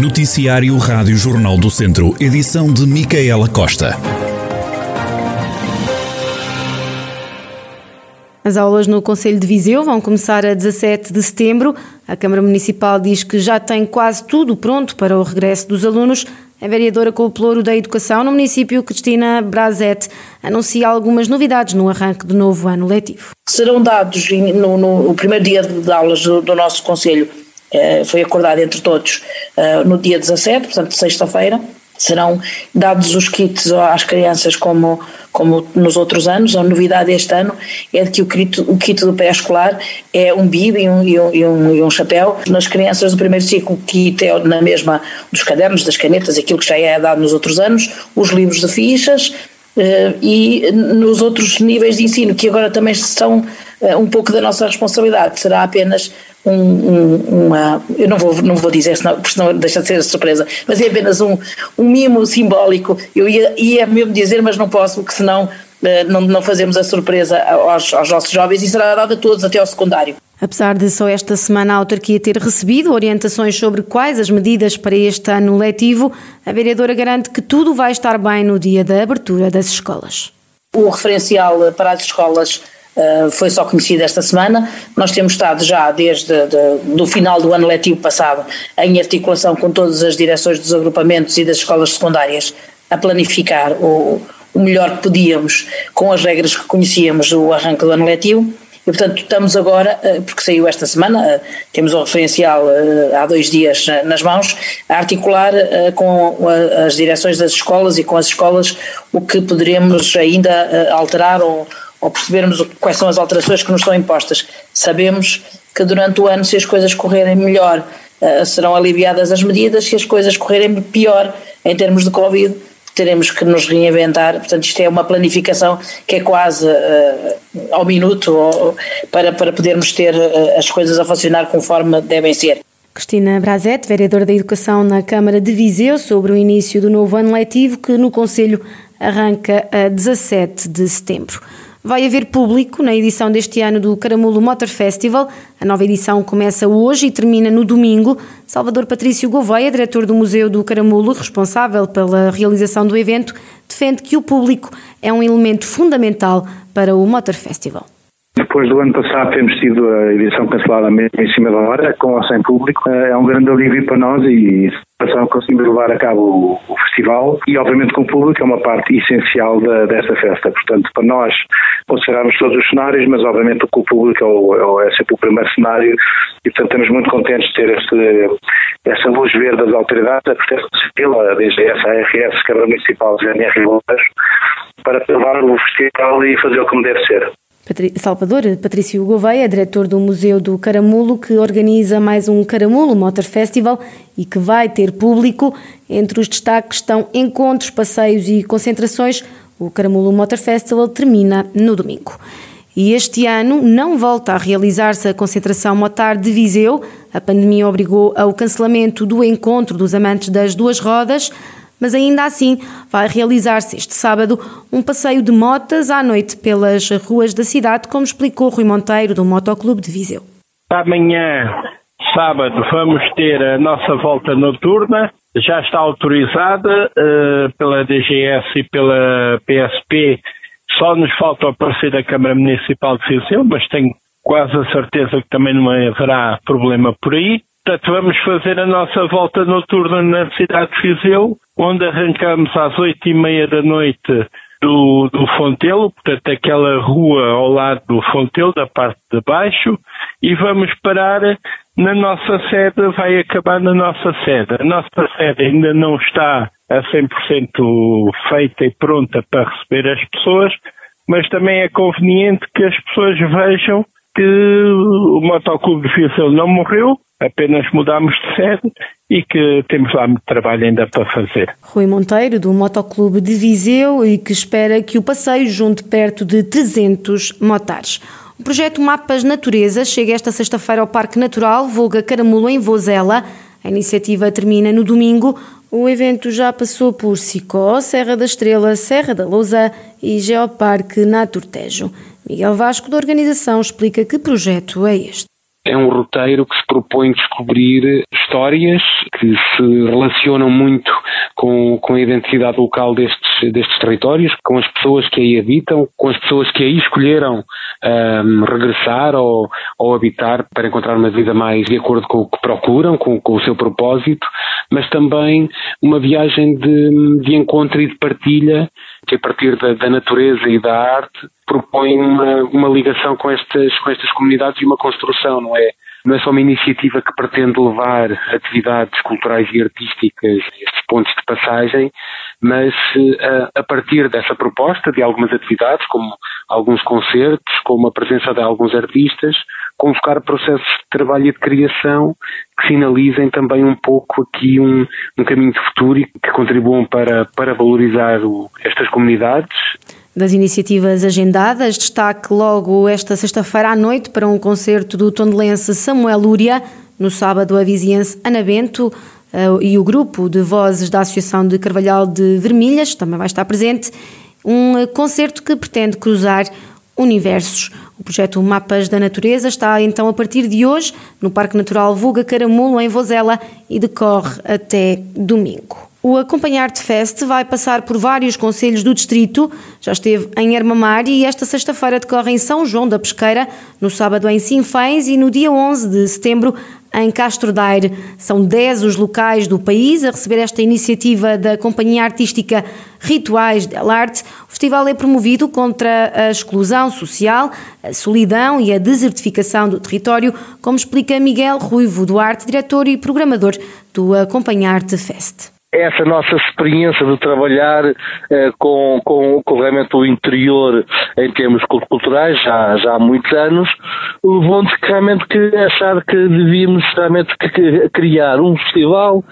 Noticiário Rádio Jornal do Centro, edição de Micaela Costa. As aulas no Conselho de Viseu vão começar a 17 de setembro. A Câmara Municipal diz que já tem quase tudo pronto para o regresso dos alunos. A vereadora com o Pelouro da Educação no município, Cristina Brazete, anuncia algumas novidades no arranque do novo ano letivo. Serão dados no, no primeiro dia de aulas do, do nosso Conselho, foi acordado entre todos eh, no dia 17, portanto, sexta-feira, serão dados os kits às crianças como, como nos outros anos. A novidade este ano é que o kit, o kit do pré-escolar é um bib e um, e, um, e, um, chapéu. Nas crianças do primeiro ciclo, o kit é na mesma dos cadernos, das canetas, aquilo que já é dado nos outros anos, os livros de fichas, Uh, e nos outros níveis de ensino, que agora também são um pouco da nossa responsabilidade, será apenas um, um, uma. Eu não vou, não vou dizer, senão, porque senão deixa de ser surpresa, mas é apenas um, um mimo simbólico. Eu ia, ia mesmo dizer, mas não posso, porque senão uh, não, não fazemos a surpresa aos, aos nossos jovens e será dada a todos até ao secundário. Apesar de só esta semana a autarquia ter recebido orientações sobre quais as medidas para este ano letivo, a vereadora garante que tudo vai estar bem no dia da abertura das escolas. O referencial para as escolas Uh, foi só conhecido esta semana. Nós temos estado já desde de, do final do ano letivo passado em articulação com todas as direções dos agrupamentos e das escolas secundárias a planificar o, o melhor que podíamos com as regras que conhecíamos do arranque do ano letivo. E, portanto, estamos agora, uh, porque saiu esta semana, uh, temos o referencial há dois dias nas mãos, a articular com as direções das escolas e com as escolas o que poderemos ainda alterar ou ou percebermos quais são as alterações que nos são impostas. Sabemos que durante o ano, se as coisas correrem melhor, uh, serão aliviadas as medidas, se as coisas correrem pior em termos de Covid, teremos que nos reinventar. Portanto, isto é uma planificação que é quase uh, ao minuto ou, para, para podermos ter uh, as coisas a funcionar conforme devem ser. Cristina Brazete, vereadora da Educação na Câmara de Viseu, sobre o início do novo ano letivo que no Conselho arranca a 17 de setembro. Vai haver público na edição deste ano do Caramulo Motor Festival. A nova edição começa hoje e termina no domingo. Salvador Patrício Gouveia, diretor do Museu do Caramulo, responsável pela realização do evento, defende que o público é um elemento fundamental para o Motor Festival. Depois do ano passado temos tido a edição cancelada mesmo em cima da hora, com ou sem público. É um grande alívio para nós e a conseguimos levar a cabo o, o, festival e obviamente com o público é uma parte essencial da, desta festa. Portanto, para nós considerarmos todos os cenários, mas obviamente com o público é, o, é, sempre o primeiro cenário e portanto estamos muito contentes de ter este, essa luz verde das autoridades, a Proteção Civil, a DGS, a ARS, Câmara Municipal, GNR para levar o festival e fazê-lo como deve ser. Salvador, Patrício Gouveia, diretor do Museu do Caramulo, que organiza mais um Caramulo Motor Festival e que vai ter público. Entre os destaques estão encontros, passeios e concentrações. O Caramulo Motor Festival termina no domingo. E este ano não volta a realizar-se a concentração motar de Viseu. A pandemia obrigou ao cancelamento do encontro dos amantes das duas rodas mas ainda assim vai realizar-se este sábado um passeio de motas à noite pelas ruas da cidade, como explicou Rui Monteiro, do Motoclube de Viseu. Amanhã, sábado, vamos ter a nossa volta noturna, já está autorizada uh, pela DGS e pela PSP, só nos falta aparecer a Câmara Municipal de Viseu, mas tenho quase a certeza que também não haverá problema por aí. Portanto, vamos fazer a nossa volta noturna na cidade de Viseu, onde arrancamos às oito e meia da noite do, do Fontelo, portanto aquela rua ao lado do Fontelo, da parte de baixo, e vamos parar na nossa sede, vai acabar na nossa sede. A nossa sede ainda não está a 100% feita e pronta para receber as pessoas, mas também é conveniente que as pessoas vejam que o Motoclube de Viseu não morreu, apenas mudámos de sede e que temos lá muito trabalho ainda para fazer. Rui Monteiro, do Motoclube de Viseu, e que espera que o passeio junte perto de 300 motares. O projeto Mapas Natureza chega esta sexta-feira ao Parque Natural Volga Caramulo, em Vozela. A iniciativa termina no domingo. O evento já passou por Sicó, Serra da Estrela, Serra da Lousa e Geoparque Naturtejo. Miguel Vasco, da organização, explica que projeto é este. É um roteiro que se propõe descobrir histórias que se relacionam muito com, com a identidade local destes, destes territórios, com as pessoas que aí habitam, com as pessoas que aí escolheram um, regressar ou, ou habitar para encontrar uma vida mais de acordo com o que procuram, com, com o seu propósito, mas também uma viagem de, de encontro e de partilha que a partir da, da natureza e da arte propõe uma, uma ligação com estas, com estas comunidades e uma construção, não é? Não é só uma iniciativa que pretende levar atividades culturais e artísticas a estes pontos de passagem, mas uh, a partir dessa proposta de algumas atividades, como alguns concertos, como a presença de alguns artistas, convocar processos de trabalho e de criação que sinalizem também um pouco aqui um, um caminho de futuro e que contribuam para, para valorizar o, estas comunidades das iniciativas agendadas, destaque logo esta sexta-feira à noite para um concerto do tondelense Samuel Lúria, no sábado a viziense Ana Bento eh, e o grupo de vozes da Associação de Carvalhal de Vermelhas também vai estar presente, um eh, concerto que pretende cruzar universos. O projeto Mapas da Natureza está então a partir de hoje no Parque Natural Vulga Caramulo, em Vozela, e decorre até domingo. O Acompanhar-te Fest vai passar por vários conselhos do distrito, já esteve em Ermamar e esta sexta-feira decorre em São João da Pesqueira, no sábado em Sinfães e no dia 11 de setembro em Castro Daire. São 10 os locais do país a receber esta iniciativa da Companhia Artística Rituais del Arte. O festival é promovido contra a exclusão social, a solidão e a desertificação do território, como explica Miguel Ruivo Duarte, diretor e programador do Acompanhar-te Fest essa nossa experiência de trabalhar eh, com, com, com realmente o interior em termos culturais já, já há muitos anos, levou-nos realmente que achar que devíamos realmente criar um festival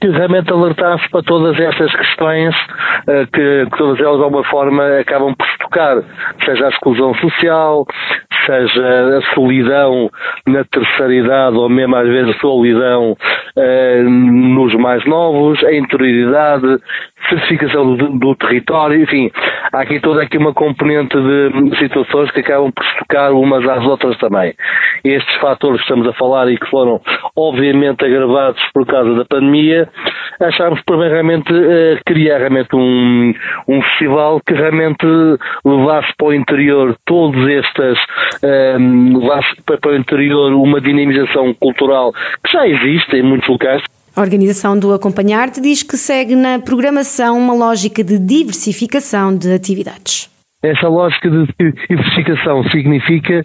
que realmente alertasse para todas essas questões uh, que, que, todas elas de alguma forma acabam por se tocar, seja a exclusão social, seja a solidão na terceira idade ou mesmo às vezes a solidão uh, nos mais novos, a interioridade, certificação do, do, território, enfim, há aqui toda aqui uma componente de situações que acabam por tocar umas às outras também. Estes fatores que estamos a falar e que foram obviamente agravados por causa da pandemia, achámos por bem realmente uh, criar realmente um, um festival que realmente levasse para o interior todos estas, um, levasse para o interior uma dinamização cultural que já existe em muitos locais. A organização do Acompanhar-te diz que segue na programação uma lógica de diversificação de atividades. Essa lógica de diversificação significa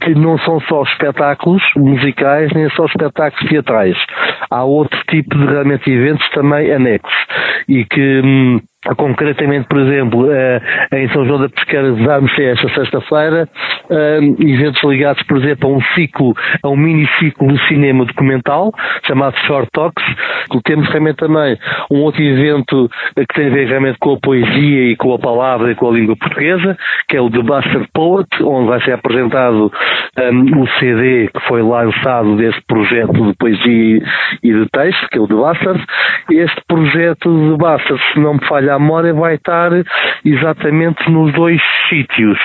que não são só espetáculos musicais, nem só espetáculos teatrais. Há outro tipo de realmente eventos também anexos e que hum, Concretamente, por exemplo, eh, em São João da Pesqueira vamos ter esta sexta-feira eh, eventos ligados, por exemplo, a um ciclo, a um mini-ciclo de cinema documental chamado Short Talks. Temos realmente também um outro evento que tem a ver realmente com a poesia e com a palavra e com a língua portuguesa, que é o The Bastard Poet, onde vai ser apresentado um, o CD que foi lançado desse projeto de poesia e de texto, que é o The Bastard. Este projeto de Bastard, se não me falha a memória vai estar exatamente nos dois sítios.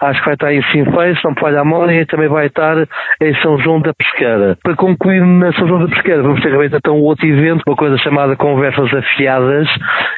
Acho que vai estar em Sinfãs, São Paulo da Memória e também vai estar em São João da Pesqueira. Para concluir na São João da Pesqueira, vamos ter realmente então outro evento, uma coisa chamada Conversas Afiadas,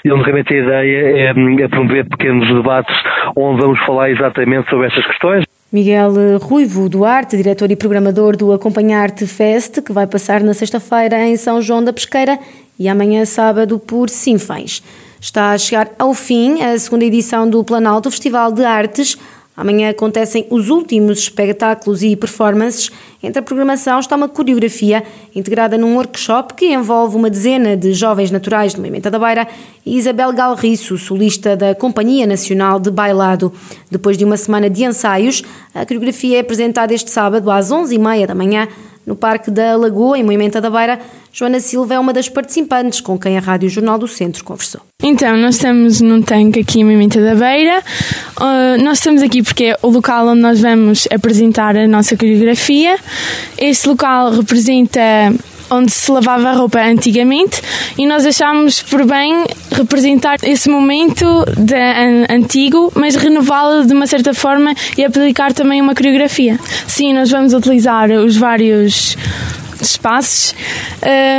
e onde realmente a ideia é, é promover pequenos debates onde vamos falar exatamente sobre estas questões. Miguel Ruivo Duarte, diretor e programador do Acompanhar-te Fest, que vai passar na sexta-feira em São João da Pesqueira e amanhã sábado por Sinfãs. Está a chegar ao fim a segunda edição do Planalto Festival de Artes. Amanhã acontecem os últimos espetáculos e performances. Entre a programação está uma coreografia integrada num workshop que envolve uma dezena de jovens naturais de Moimenta da Beira e Isabel Galriço, solista da Companhia Nacional de Bailado. Depois de uma semana de ensaios, a coreografia é apresentada este sábado às 11h30 da manhã no Parque da Lagoa, em Moimenta da Beira, Joana Silva é uma das participantes com quem a Rádio Jornal do Centro conversou. Então, nós estamos num tanque aqui em Moimenta da Beira. Uh, nós estamos aqui porque é o local onde nós vamos apresentar a nossa coreografia. Este local representa onde se lavava a roupa antigamente e nós achámos por bem representar esse momento de, an, antigo, mas renová-lo de uma certa forma e aplicar também uma coreografia. Sim, nós vamos utilizar os vários espaços.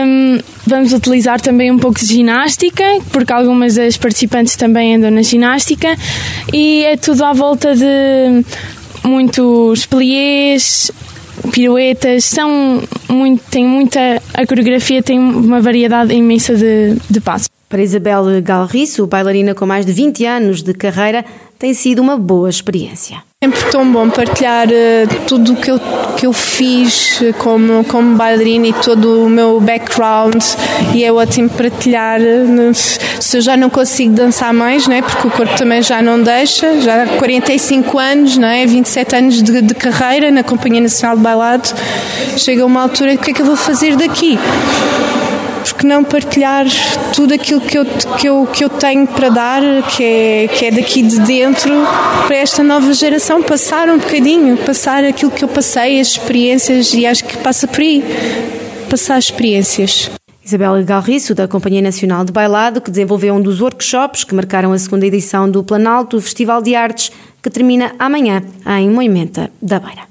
Um, vamos utilizar também um pouco de ginástica, porque algumas das participantes também andam na ginástica, e é tudo à volta de muitos pliés, piruetas, são muito, tem muita, a coreografia tem uma variedade imensa de, de passos. Para Isabel Galriço, bailarina com mais de 20 anos de carreira, tem sido uma boa experiência. Sempre tão bom partilhar uh, tudo o que eu, que eu fiz como, como bailarina e todo o meu background e é ótimo partilhar. Uh, se eu já não consigo dançar mais, né, porque o corpo também já não deixa, já há 45 anos, né, 27 anos de, de carreira na Companhia Nacional de Bailado, chega uma altura, o que é que eu vou fazer daqui? Porque não partilhar tudo aquilo que eu, que eu, que eu tenho para dar, que é, que é daqui de dentro, para esta nova geração, passar um bocadinho, passar aquilo que eu passei, as experiências, e acho que passa por aí, passar experiências. Isabel Galriço, da Companhia Nacional de Bailado, que desenvolveu um dos workshops que marcaram a segunda edição do Planalto Festival de Artes, que termina amanhã em Moimenta da Beira.